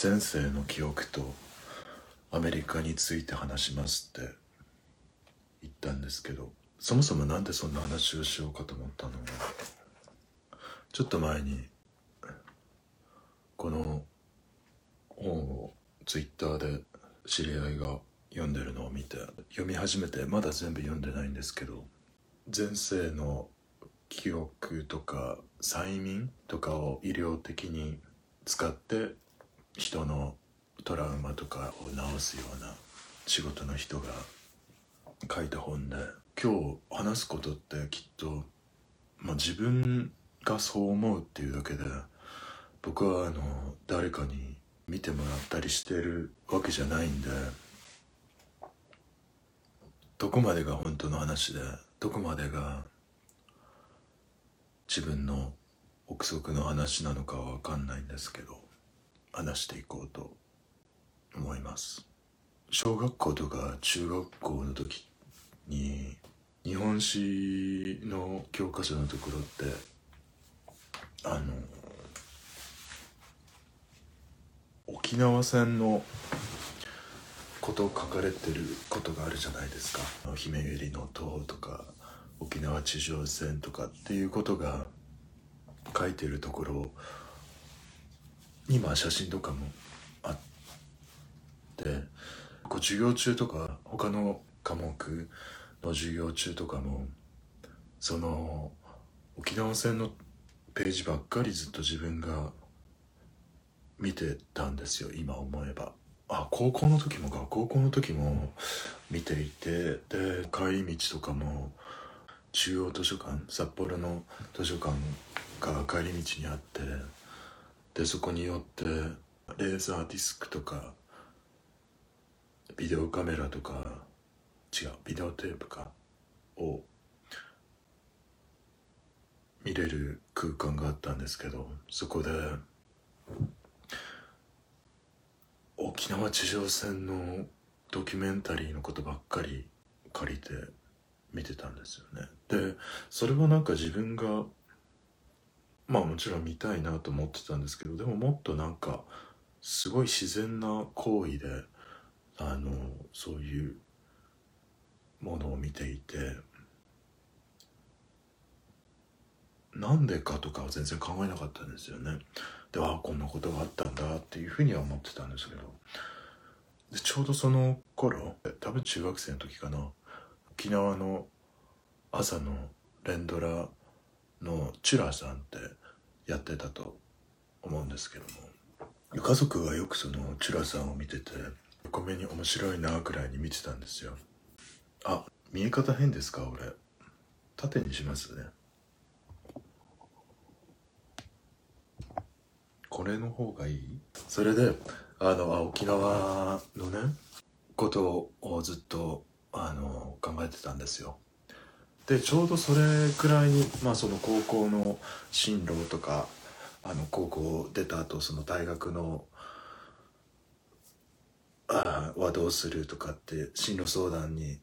前世の記憶とアメリカについて話しますって言ったんですけどそもそもなんでそんな話をしようかと思ったのはちょっと前にこの本をツイッターで知り合いが読んでるのを見て読み始めてまだ全部読んでないんですけど前世の記憶とか催眠とかを医療的に使って人のトラウマとかを治すような仕事の人が書いた本で今日話すことってきっと、まあ、自分がそう思うっていうだけで僕はあの誰かに見てもらったりしてるわけじゃないんでどこまでが本当の話でどこまでが自分の憶測の話なのかは分かんないんですけど話していこうと思います。小学校とか中学校の時に日本史の教科書のところってあの沖縄戦のこと書かれてることがあるじゃないですか。姫百合の塔とか沖縄地上戦とかっていうことが書いてるところにまあ写真とかもあってこう授業中とか他の科目の授業中とかもその沖縄戦のページばっかりずっと自分が見てたんですよ今思えば。あ高校の時もか。高校の時も見ていてで帰り道とかも中央図書館札幌の図書館が帰り道にあってでそこによってレーザーディスクとかビデオカメラとか違うビデオテープかを見れる空間があったんですけどそこで沖縄地上戦のドキュメンタリーのことばっかり借りて見てたんですよね。でそれはなんか自分がまあもちろん見たいなと思ってたんですけどでももっとなんかすごい自然な行為であのそういうものを見ていてなんでかとかは全然考えなかったんですよね。でああこんなことがあったんだっていうふうには思ってたんですけど。でちょうどその頃多分中学生の時かな沖縄の朝の連ドラのチュラさんってやってたと思うんですけども。家族がよくそのチュラさんを見てて横目に面白いなくらいに見てたんですよ。あ見え方変ですか？俺。縦にしますね。これの方がいい？それであのあ沖縄のねことをずっとあの考えてたんですよ。でちょうどそれくらいにまあその高校の進路とかあの高校出た後その大学のあはどうするとかって進路相談に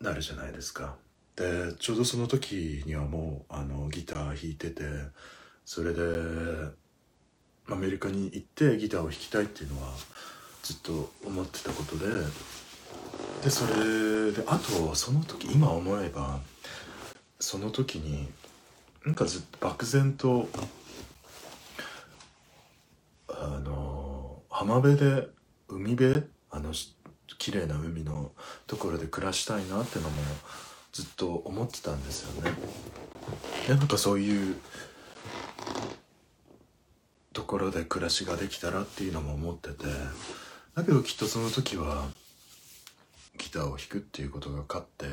なるじゃないですか。でちょうどその時にはもうあのギター弾いててそれでアメリカに行ってギターを弾きたいっていうのはずっと思ってたことででそれであとその時今思えばその時になんかずっと漠然とあの浜辺で海辺あの綺麗な海のところで暮らしたいなってのもずっと思ってたんですよね。でなんかそういうところで暮らしができたらっていうのも思ってて。だけどきっとその時はギターを弾くっていうことが勝って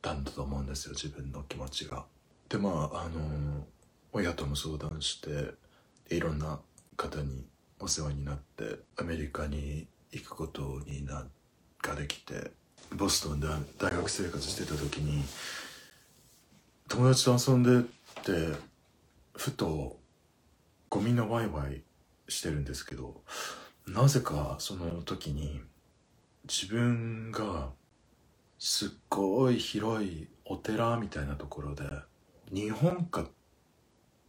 たんだと思うんですよ自分の気持ちが。でまああの親とも相談していろんな方にお世話になってアメリカに行くことになができてボストンで大学生活してた時に友達と遊んでってふとゴミのワイワイしてるんですけどなぜかその時に自分がすっごい広いお寺みたいなところで日本か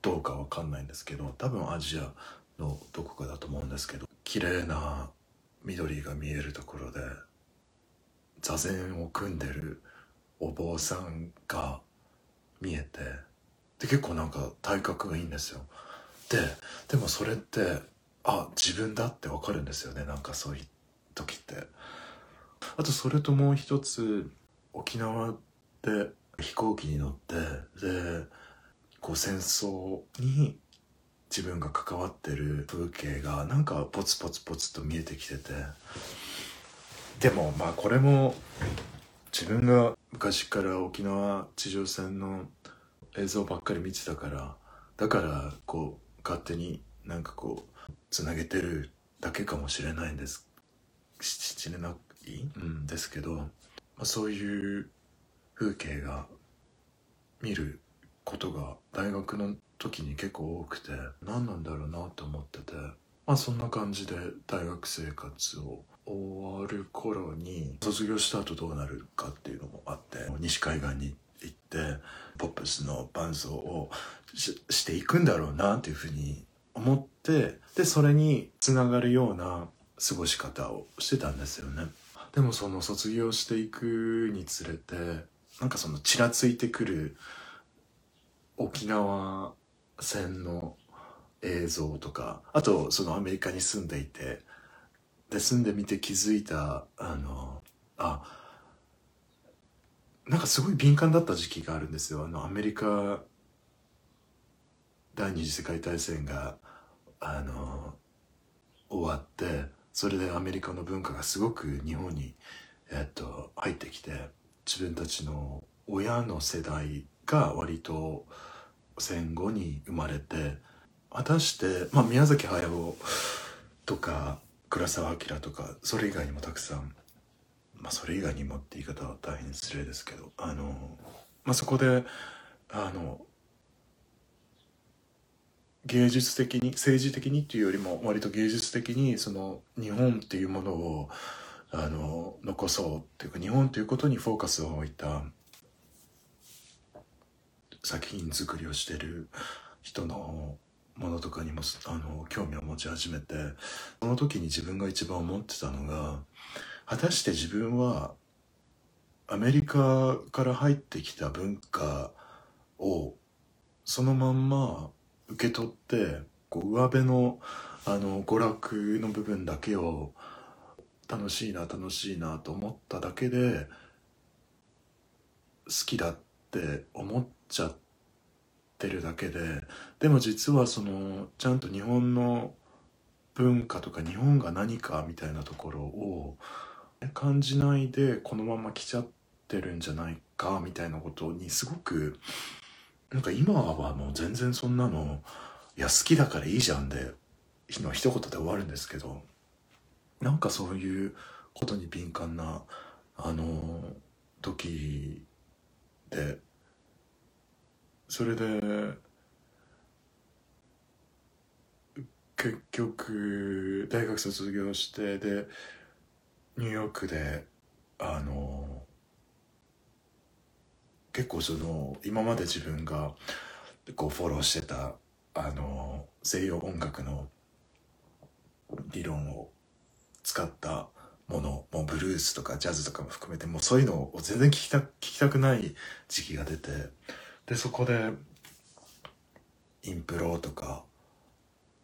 どうかわかんないんですけど多分アジアのどこかだと思うんですけど綺麗な緑が見えるところで座禅を組んでるお坊さんが見えてで結構なんか体格がいいんですよ。ででもそれってあ自分だってわかるんですよね。なんかそういう時って。あとそれともう一つ沖縄で飛行機に乗ってでこう戦争に自分が関わってる風景がなんかポツポツポツと見えてきてて。でもまあこれも自分が昔から沖縄地上戦の映像ばっかり見てたからだからこう勝手になんかこうつなげてるだけかもしれないんです。しれないん。ですけど、まあ、そういう風景が見ることが大学の時に結構多くて何なんだろうなと思っててまあそんな感じで大学生活を終わる頃に卒業した後どうなるかっていうのもあって西海岸に行ってポップスの伴奏をしていくんだろうなっていうふうに思ってでそれにつながるような過ごし方をしてたんですよねでもその卒業していくにつれてなんかそのちらついてくる沖縄戦の映像とかあとそのアメリカに住んでいてで住んでみて気づいたあのあなんかすごい敏感だった時期があるんですよ。あのアメリカ第二次世界大戦があの終わってそれでアメリカの文化がすごく日本に、えっと、入ってきて自分たちの親の世代が割と戦後に生まれて果たして、まあ、宮崎駿とか倉沢明とかそれ以外にもたくさんまあそれ以外にもって言い方は大変失礼ですけどあの、まあ、そこであの芸術的に政治的にっていうよりも割と芸術的にその日本っていうものをあの残そうっていうか日本ということにフォーカスを置いた作品作りをしてる人のものとかにもあの興味を持ち始めてその時に自分が一番思ってたのが果たして自分はアメリカから入ってきた文化をそのまんま受け取ってこう上辺のあの娯楽の部分だけを楽しいな楽しいなと思っただけで好きだって思っちゃってるだけででも実はそのちゃんと日本の文化とか日本が何かみたいなところを感じないでこのまま来ちゃってるんじゃないかみたいなことにすごくなんか今はもう全然そんなのいや好きだからいいじゃんでの一言で終わるんですけどなんかそういうことに敏感なあの時でそれで結局大学卒業してでニューヨークであの結構その今まで自分がこうフォローしてたあの西洋音楽の理論を使ったものもうブルースとかジャズとかも含めてもうそういうのを全然聞きた聞きたくない時期が出てでそこでインプロとか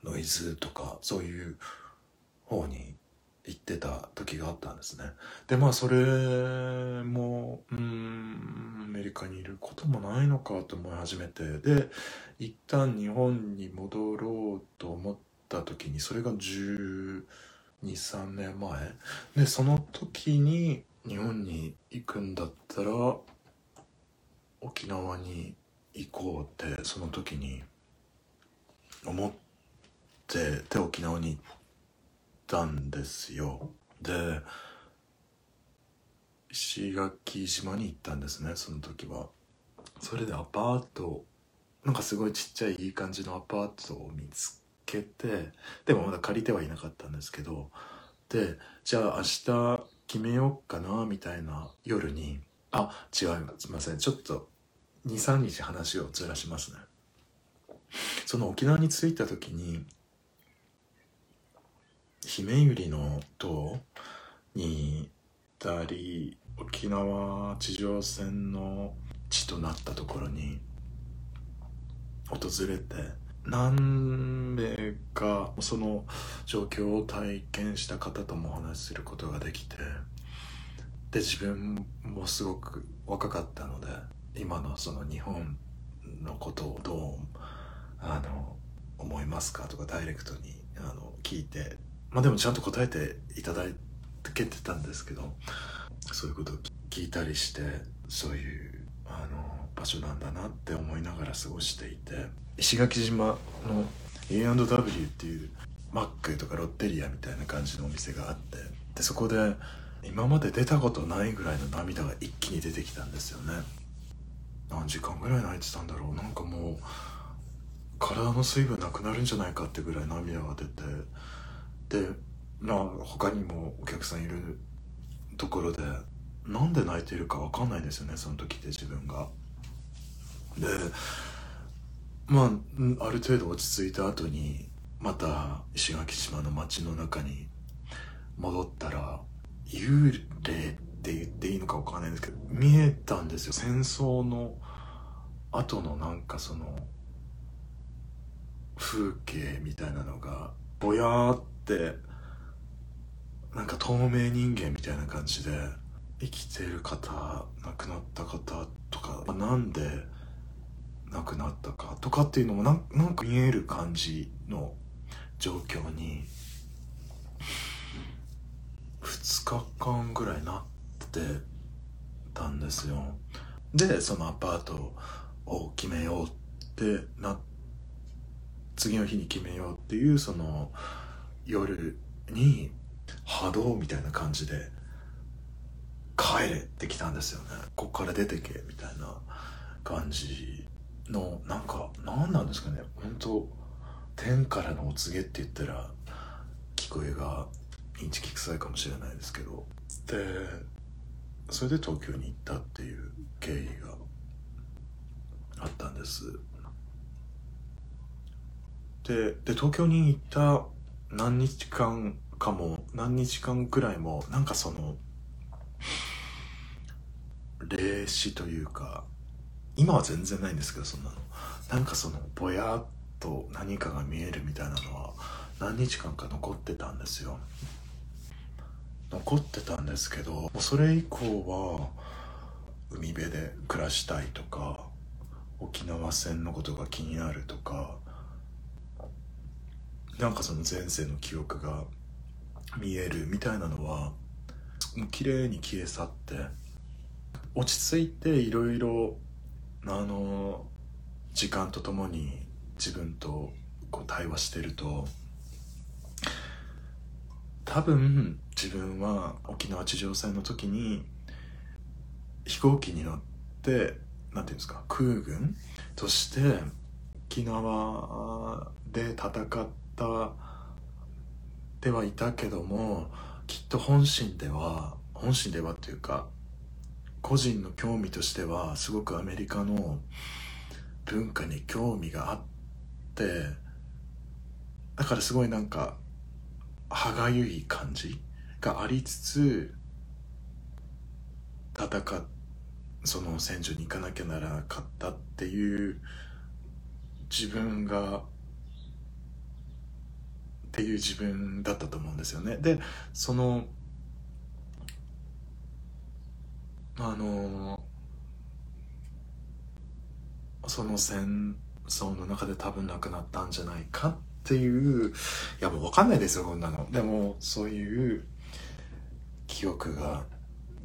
ノイズとかそういう方に行ってた時があったんですね。でまあそれもうんアメリカにいることもないのかと思い始めてで一旦日本に戻ろうと思った時にそれが1 2 3年前。でその時に日本に行くんだったら沖縄に行こうってその時に思ってで沖縄に行ってたんですよ。で石垣島に行ったんですねその時は。それでアパートなんかすごいちっちゃいいい感じのアパートを見つけてでもまだ借りてはいなかったんですけどでじゃあ明日決めようかなみたいな夜にあ違いますいませんちょっと23日話をずらしますね。その沖縄に着いた時に姫百合の塔に行ったり沖縄地上戦の地となったところに訪れて何名かその状況を体験した方ともお話しすることができてで自分もすごく若かったので今のその日本のことをどうあの思いますかとかダイレクトにあの聞いてまあでもちゃんと答えていただけてたんですけどそういうことを聞いたりしてそういうあの場所なんだなって思いながら過ごしていて石垣島の A&W っていうマックとかロッテリアみたいな感じのお店があってでそこで今まで出たことないぐらいの涙が一気に出てきたんですよね。何時間ぐらい泣いてたんだろう。なんかもう体の水分なくなるんじゃないかってぐらい涙が出てでまあ他にもお客さんいるところでなんで泣いてるか分かんないですよねその時って自分が。でまあある程度落ち着いた後にまた石垣島の街の中に戻ったら幽霊って言っていいのか分かんないんですけど見えたんですよ。戦争の後のなんかその風景みたいなのがぼやーってなんか透明人間みたいな感じで生きてる方亡くなった方とかなんで亡くなったかとかっていうのもななんか見える感じの状況に2日間ぐらいなってたんですよ。でそのアパートを決めようってな次の日に決めようっていうその夜に波動みたいな感じで帰れってきたんですよね。こっから出てけみたいな感じのなんか何なんですかね。本当天からのお告げって言ったら聞こえがインチキ臭いかもしれないですけど。でそれで東京に行ったっていう経緯があったんです。でで東京に行った何日間かも何日間くらいもなんかその霊視というか今は全然ないんですけどそんなの。なんかそのぼやっと何かが見えるみたいなのは何日間か残ってたんですよ。残ってたんですけどそれ以降は海辺で暮らしたいとか沖縄戦のことが気になるとかなんかその前世の記憶が見えるみたいなのはもう綺麗に消え去って落ち着いていろいろあの時間とともに自分とこう対話してると多分自分は沖縄地上戦の時に飛行機に乗ってなんていうんですか空軍として沖縄で戦ったではいたけどもきっと本心では本心ではっていうか個人の興味としてはすごくアメリカの文化に興味があってだからすごいなんか歯がゆい感じがありつつ戦その戦場に行かなきゃならなかったっていう自分がっていう自分だったと思うんですよね。でそのあのその戦争の中で多分亡くなったんじゃないかっていういやもう分かんないですよこんなの。でもそういう記憶が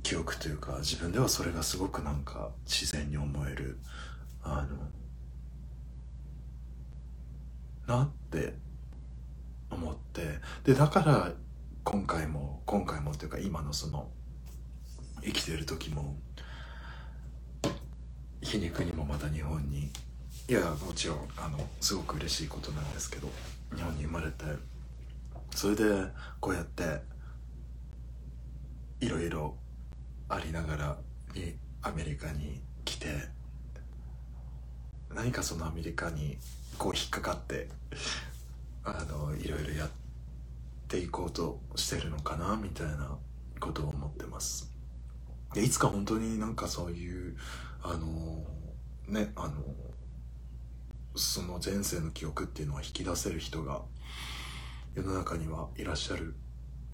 記憶というか自分ではそれがすごくなんか自然に思えるあのなってってでだから今回も今回もというか今のその生きてる時も皮肉にもまた日本にいやもちろんあのすごく嬉しいことなんですけど日本に生まれてそれでこうやっていろいろありながらアメリカに来て何かそのアメリカにこう引っかかってあのいろいろやってていこうとしてるのかなみたいなことを思ってます。でいつか本当になんかそういうあのねあのその前世の記憶っていうのは引き出せる人が世の中にはいらっしゃる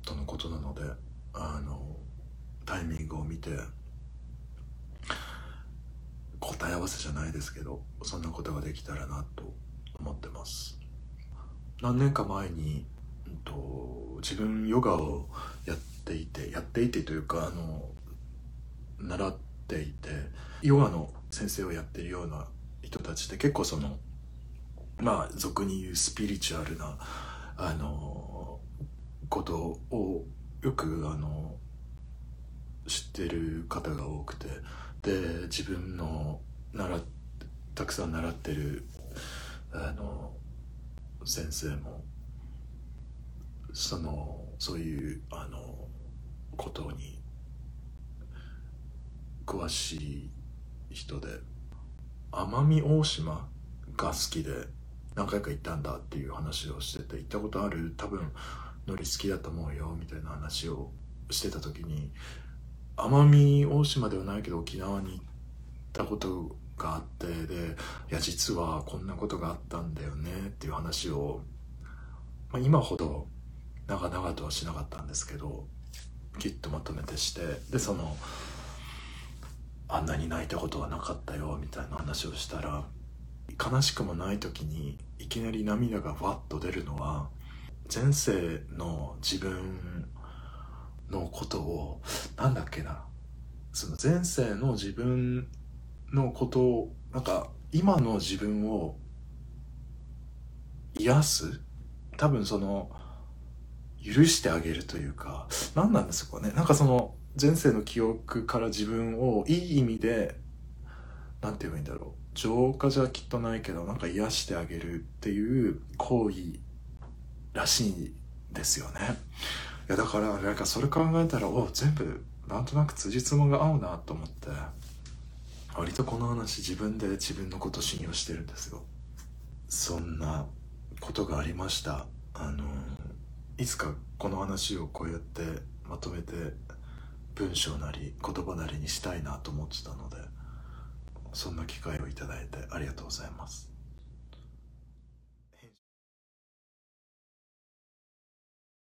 とのことなのであのタイミングを見て答え合わせじゃないですけどそんなことができたらなと思ってます。何年か前に、と、自分ヨガをやっていてやっていてというかあの習っていてヨガの先生をやってるような人たちって結構そのまあ俗に言うスピリチュアルなあのことをよくあの知ってる方が多くてで自分の習たくさん習ってるあの先生もそのそういうあのことに詳しい人で奄美大島が好きで何回か行ったんだっていう話をしてて行ったことある？多分ノリ好きだと思うよみたいな話をしてた時に奄美大島ではないけど沖縄に行ったことがあってでいや実はこんなことがあったんだよねっていう話を、まあ、今ほど長々とはしなかったんですけどきっとまとめてしてでそのあんなに泣いたことはなかったよみたいな話をしたら悲しくもない時にいきなり涙がわっと出るのは前世の自分のことをなんだっけなその前世の自分のことをなんか今の自分を癒す？多分その許してあげるというか何なんですかね。なんかその前世の記憶から自分をいい意味で何て言えばいいんだろう。浄化じゃきっとないけどなんか癒してあげるっていう行為らしいですよね。いやだからなんかそれ考えたらお全部なんとなく辻褄が合うなと思って割とこの話自分で自分のこと信用してるんですよ。そんなことがありました。あのいつかこの話をこうやってまとめて文章なり言葉なりにしたいなと思ってたのでそんな機会をいただいてありがとうございます。